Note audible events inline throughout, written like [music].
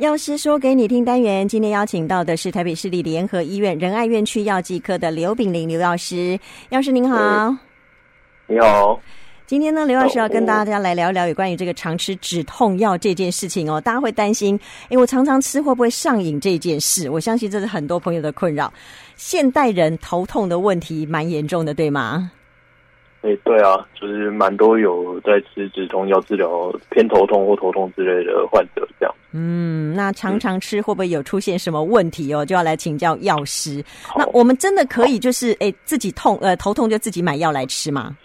药师说给你听单元，今天邀请到的是台北市立联合医院仁爱院区药剂科的刘炳霖刘药师。药师您好，你好。今天呢，刘老师要跟大家来聊一聊有关于这个常吃止痛药这件事情哦。大家会担心，诶，我常常吃会不会上瘾这件事？我相信这是很多朋友的困扰。现代人头痛的问题蛮严重的，对吗？哎、欸，对啊，就是蛮多有在吃止痛药治疗偏头痛或头痛之类的患者这样。嗯，那常常吃会不会有出现什么问题哦？就要来请教药师。那我们真的可以就是哎、欸、自己痛呃头痛就自己买药来吃吗？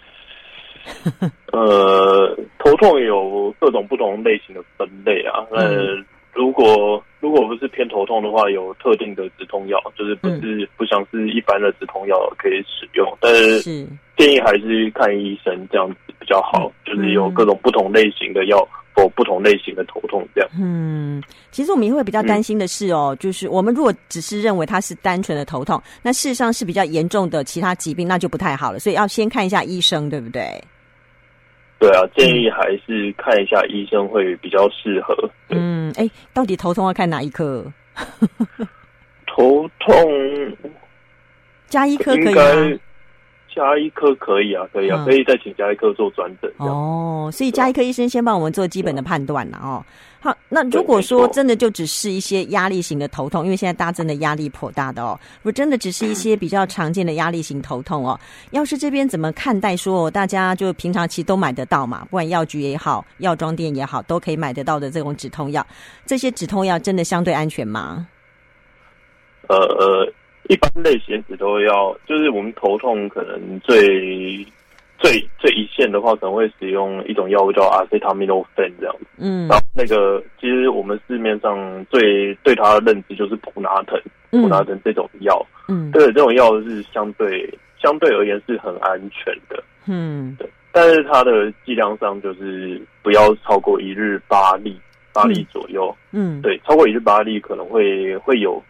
[laughs] 呃，头痛有各种不同类型的分类啊。呃、嗯，如果如果不是偏头痛的话，有特定的止痛药，就是不是、嗯、不像是一般的止痛药可以使用，但是建议还是看医生这样子比较好。嗯、就是有各种不同类型的药，或不同类型的头痛这样。嗯，其实我们也会比较担心的是哦、嗯，就是我们如果只是认为它是单纯的头痛，那事实上是比较严重的其他疾病，那就不太好了。所以要先看一下医生，对不对？对啊，建议还是看一下医生会比较适合。嗯，哎，到底头痛要看哪一科？头痛，加一科可以吗？家医科可以啊，可以啊，嗯、可以再请加医科做转诊。哦，所以加医科医生先帮我们做基本的判断了哦。好，那如果说真的就只是一些压力型的头痛，因为现在大家真的压力颇大的哦。如果真的只是一些比较常见的压力型头痛哦，要是这边怎么看待说？说大家就平常其实都买得到嘛，不管药局也好，药妆店也好，都可以买得到的这种止痛药，这些止痛药真的相对安全吗？呃呃。一般类型止痛药，就是我们头痛可能最最最一线的话，可能会使用一种药物叫阿司他米诺芬这样子。嗯，然后那个其实我们市面上最对它的认知就是普拿疼，普拿疼这种药。嗯，对，这种药是相对相对而言是很安全的。嗯，对，但是它的剂量上就是不要超过一日八粒，八粒左右。嗯，对，超过一日八粒可能会会有。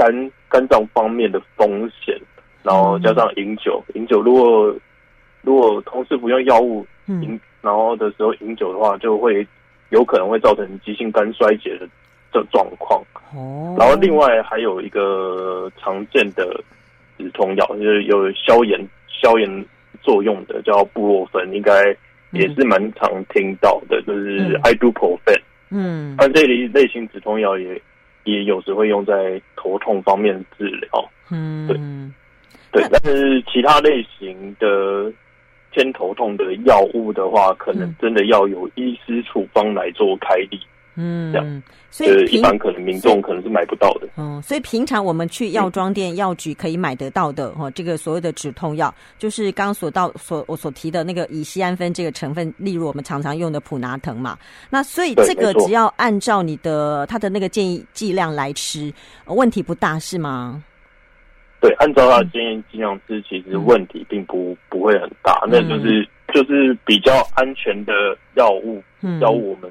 肝肝脏方面的风险，然后加上饮酒，饮酒如果如果同时服用药物饮，然后的时候饮酒的话，就会有可能会造成急性肝衰竭的这状况。哦，然后另外还有一个常见的止痛药，就是有消炎消炎作用的，叫布洛芬，应该也是蛮常听到的，就是艾杜普芬。嗯，那这类类型止痛药也。也有时会用在头痛方面治疗，嗯，对，对，但是其他类型的偏头痛的药物的话，可能真的要有医师处方来做开立。嗯，这样，所以一般可能民众可能是买不到的。嗯，所以平常我们去药妆店、药局可以买得到的哈，这个所谓的止痛药，就是刚刚所到所我所提的那个乙醯胺酚这个成分，例如我们常常用的普拿疼嘛。那所以这个只要按照你的他的那个建议剂量来吃，问题不大是吗？对，按照他的建议剂量吃，其实问题并不不会很大。那就是就是比较安全的药物，药物我们。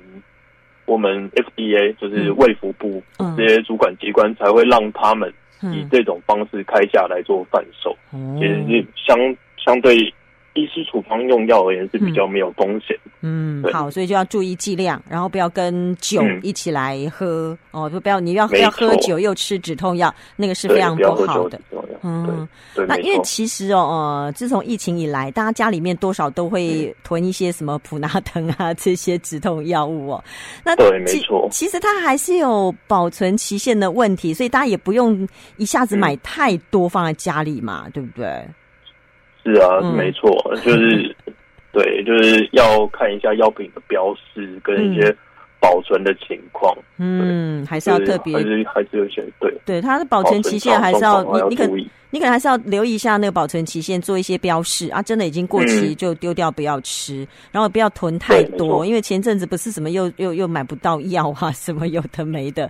我们 FDA 就是卫福部这些主管机关才会让他们以这种方式开价来做贩售，其实是相相对。医师处方用药而言是比较没有风险。嗯，好，所以就要注意剂量，然后不要跟酒一起来喝、嗯、哦，就不要你要要喝酒又吃止痛药，那个是非常不好的。嗯，那因为其实哦，呃，自从疫情以来，大家家里面多少都会囤一些什么普拿疼啊 [laughs] 这些止痛药物哦。那对，没错，其实它还是有保存期限的问题，所以大家也不用一下子买太多放在家里嘛，嗯、对不对？是啊，嗯、没错，就是 [laughs] 对，就是要看一下药品的标识跟一些保存的情况。嗯，还是要特别，还是还是有些对。对，它的保存期限还是要你你可。你可能还是要留意一下那个保存期限，做一些标示啊。真的已经过期就丢掉，不要吃，嗯，然后不要囤太多，因为前阵子不是什么又又又买不到药啊，什么有的没的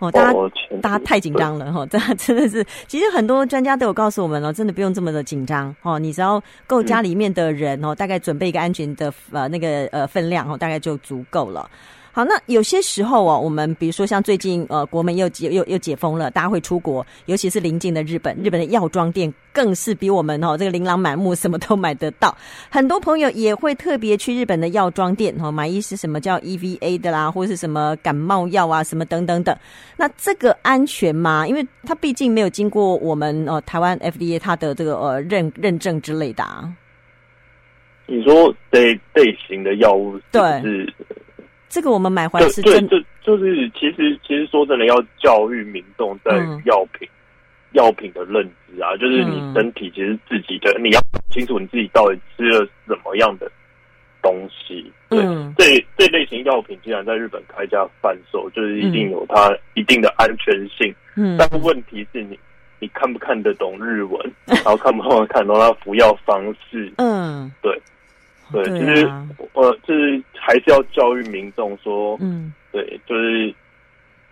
哦。大家大家太紧张了哈，大家真的是，其实很多专家都有告诉我们哦，真的不用这么的紧张哦。你只要够家里面的人哦，大概准备一个安全的呃那个呃分量哦，大概就足够了。好，那有些时候哦，我们比如说像最近呃，国门又解又又解封了，大家会出国，尤其是邻近的日本，日本的药妆店更是比我们哦这个琳琅满目，什么都买得到。很多朋友也会特别去日本的药妆店哈、哦，买一些什么叫 EVA 的啦，或是什么感冒药啊，什么等等等。那这个安全吗？因为它毕竟没有经过我们呃台湾 FDA 它的这个呃认认证之类的啊。你说这类型的药物是不是？对。这个我们买回来是真的，就就是其实其实说真的，要教育民众在药品、嗯、药品的认知啊，就是你身体其实自己的，嗯、你要搞清楚你自己到底吃了什么样的东西。嗯，对，这这类型药品既然在日本开价贩售，就是一定有它一定的安全性。嗯，但问题是你你看不看得懂日文，嗯、[laughs] 然后看不看得懂它服药方式？嗯，对。对，其实、啊、呃，就是还是要教育民众说，嗯，对，就是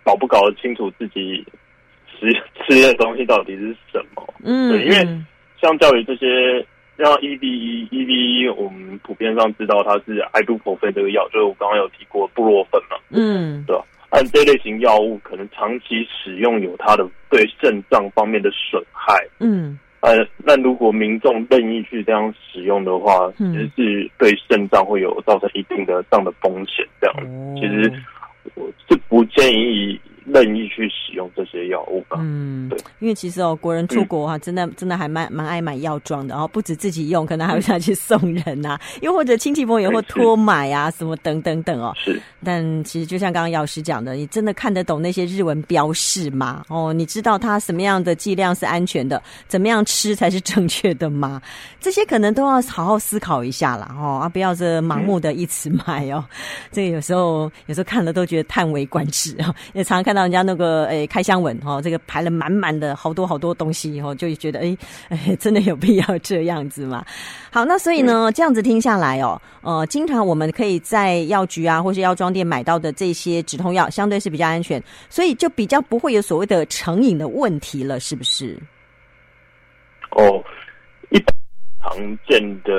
搞不搞得清楚自己吃吃的东西到底是什么，嗯，对，因为相较于这些像 EVE EVE，我们普遍上知道它是 ibuprofen 这个药，就是我刚刚有提过布洛芬嘛，嗯，对吧？按这类型药物可能长期使用有它的对肾脏方面的损害，嗯。呃，那如果民众任意去这样使用的话，其实是对肾脏会有造成一定的这样的风险。这样，嗯、其实我是不建议。任意去使用这些药物吧。嗯，对，因为其实哦，国人出国哈、啊，真的真的还蛮蛮爱买药妆的，然后不止自己用，可能还会拿去送人呐、啊，[laughs] 又或者亲戚朋友会托买啊，什么等等等哦。是。但其实就像刚刚药师讲的，你真的看得懂那些日文标示吗？哦，你知道它什么样的剂量是安全的，怎么样吃才是正确的吗？[laughs] 这些可能都要好好思考一下啦。哦，啊，不要这盲目的一直买哦。[laughs] 这个有时候有时候看了都觉得叹为观止啊，也常常看到。让人家那个诶开箱文哈，这个排了满满的好多好多东西以后，就觉得诶哎，[laughs] 真的有必要这样子吗？好，那所以呢，这样子听下来哦，呃，经常我们可以在药局啊，或是药妆店买到的这些止痛药，相对是比较安全，所以就比较不会有所谓的成瘾的问题了，是不是？哦，一般常见的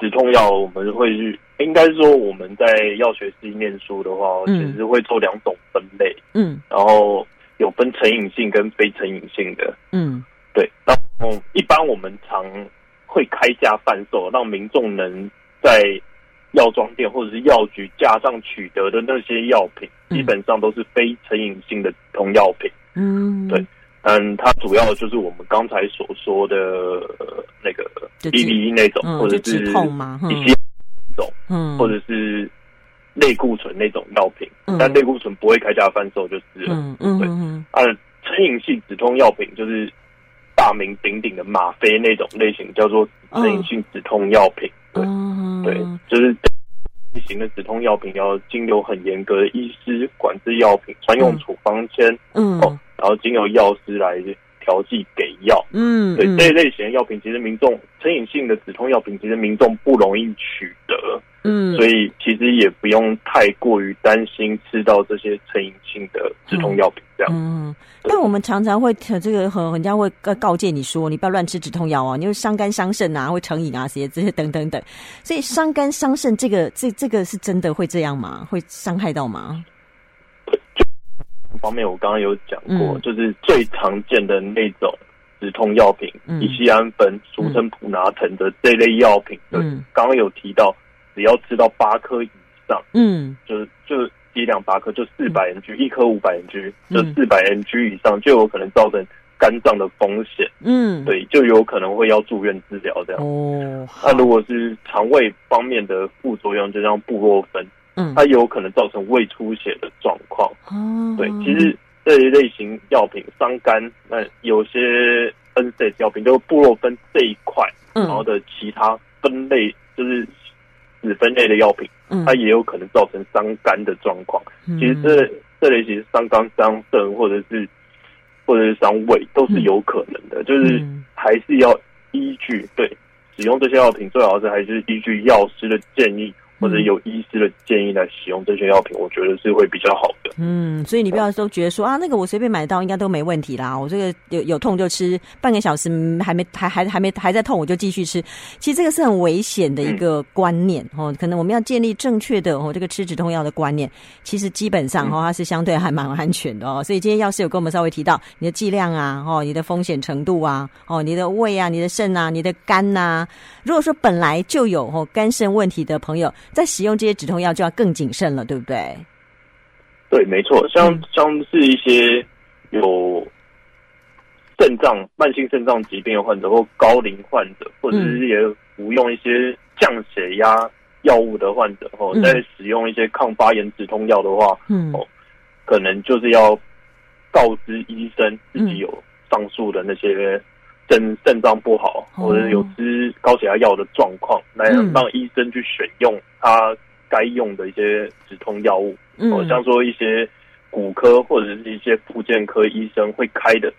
止痛药，我们会去。应该说，我们在药学系念书的话，其实会做两种分类，嗯，然后有分成瘾性跟非成瘾性的，嗯，对。然后一般我们常会开价贩售，让民众能在药妆店或者是药局架上取得的那些药品，基本上都是非成瘾性的同药品，嗯，对。嗯，它主要就是我们刚才所说的那个 B B E 那种，或者是一些。嗯，或者是类固醇那种药品，嗯、但类固醇不会开价贩售就是了。嗯嗯，对。啊，成瘾性止痛药品就是大名鼎鼎的吗啡那种类型，叫做成瘾性止痛药品。嗯、对对，就是类型的止痛药品要经由很严格的医师管制药品专用处方签，嗯，哦，然后经由药师来。调剂给药，嗯，对，这一类型的药品，其实民众成瘾性的止痛药品，其实民众不容易取得，嗯，所以其实也不用太过于担心吃到这些成瘾性的止痛药品这样。嗯，但我们常常会这个很人家会告告诫你说，你不要乱吃止痛药啊，你会伤肝伤肾啊，会成瘾啊，这些这些等等等。所以伤肝伤肾这个这这个是真的会这样吗？会伤害到吗？方面我刚刚有讲过，嗯、就是最常见的那种止痛药品，嗯、乙醯胺酚，俗称普拿疼的这类药品，嗯，刚刚有提到，只要吃到八颗以上，嗯，就是就是剂量八颗，就四百 mg，一颗五百 mg，就四百 mg 以上，就有可能造成肝脏的风险，嗯，对，就有可能会要住院治疗这样。哦，那如果是肠胃方面的副作用，就像布洛芬。嗯，它有可能造成胃出血的状况。哦，对，其实这一类型药品伤肝，那有些 NSAID 药品就是布洛芬这一块，嗯，然后的其他分类就是子分类的药品，嗯，它也有可能造成伤肝的状况。嗯，其实这这类型伤肝、伤肾或者是或者是伤胃都是有可能的，嗯，就是还是要依据对使用这些药品，最好是还是依据药师的建议。或者有医师的建议来使用这些药品，我觉得是会比较好的。嗯，所以你不要都觉得说啊，那个我随便买到应该都没问题啦，我这个有有痛就吃，半个小时还没还还还没还在痛我就继续吃。其实这个是很危险的一个观念哦，可能我们要建立正确的哦这个吃止痛药的观念。其实基本上哦它是相对还蛮安全的哦。所以今天药师有跟我们稍微提到你的剂量啊，哦你的风险程度啊，哦你的胃啊、你的肾啊、你的肝呐。如果说本来就有哦肝肾问题的朋友，在使用这些止痛药就要更谨慎了，对不对？对，没错，像像是一些有肾脏慢性肾脏疾病的患者，或高龄患者，或者是也服用一些降血压药物的患者，哦，在使用一些抗发炎止痛药的话，嗯，哦，可能就是要告知医生自己有上述的那些肾肾脏不好，或者有吃高血压药的状况，来让医生去选用他该用的一些止痛药物。哦，像说一些骨科或者是一些复健科医生会开的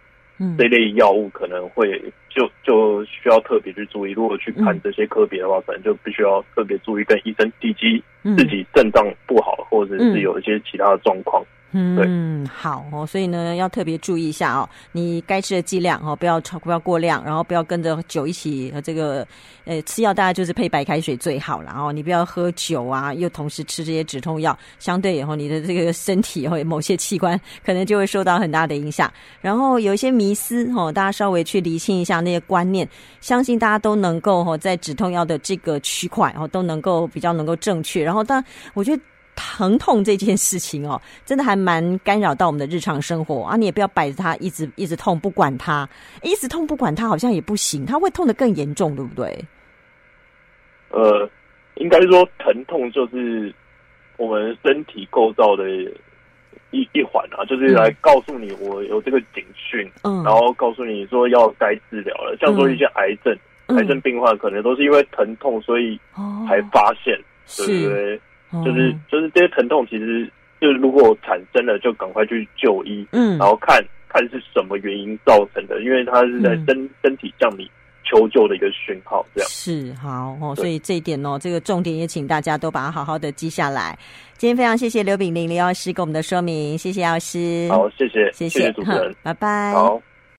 这类药物，可能会就就需要特别去注意。如果去看这些科别的话，可能就必须要特别注意，跟医生提及自己肾脏不好，或者是有一些其他的状况。嗯，嗯好哦，所以呢，要特别注意一下哦，你该吃的剂量哦，不要超，不要过量，然后不要跟着酒一起和这个，呃，吃药大概就是配白开水最好了哦，你不要喝酒啊，又同时吃这些止痛药，相对以后你的这个身体或某些器官可能就会受到很大的影响。然后有一些迷思哦，大家稍微去理清一下那些观念，相信大家都能够哦，在止痛药的这个区块哦，都能够比较能够正确。然后，但我觉得。疼痛这件事情哦，真的还蛮干扰到我们的日常生活啊！你也不要摆着它一直一直痛不管它，一直痛不管它好像也不行，它会痛得更严重，对不对？呃，应该说疼痛就是我们身体构造的一一环啊，就是来告诉你我有这个警讯，嗯，然后告诉你说要该治疗了。像说一些癌症，嗯、癌症病患可能都是因为疼痛，所以才发现，哦、对不对？就是就是这些疼痛，其实就是如果产生了，就赶快去就医，嗯，然后看看是什么原因造成的，因为它是在身、嗯、身体向你求救的一个讯号，这样。是好哦。所以这一点哦，这个重点也请大家都把它好好的记下来。今天非常谢谢刘炳林刘药师给我们的说明，谢谢药师，好，谢谢，谢谢主持人，[laughs] 拜拜，好。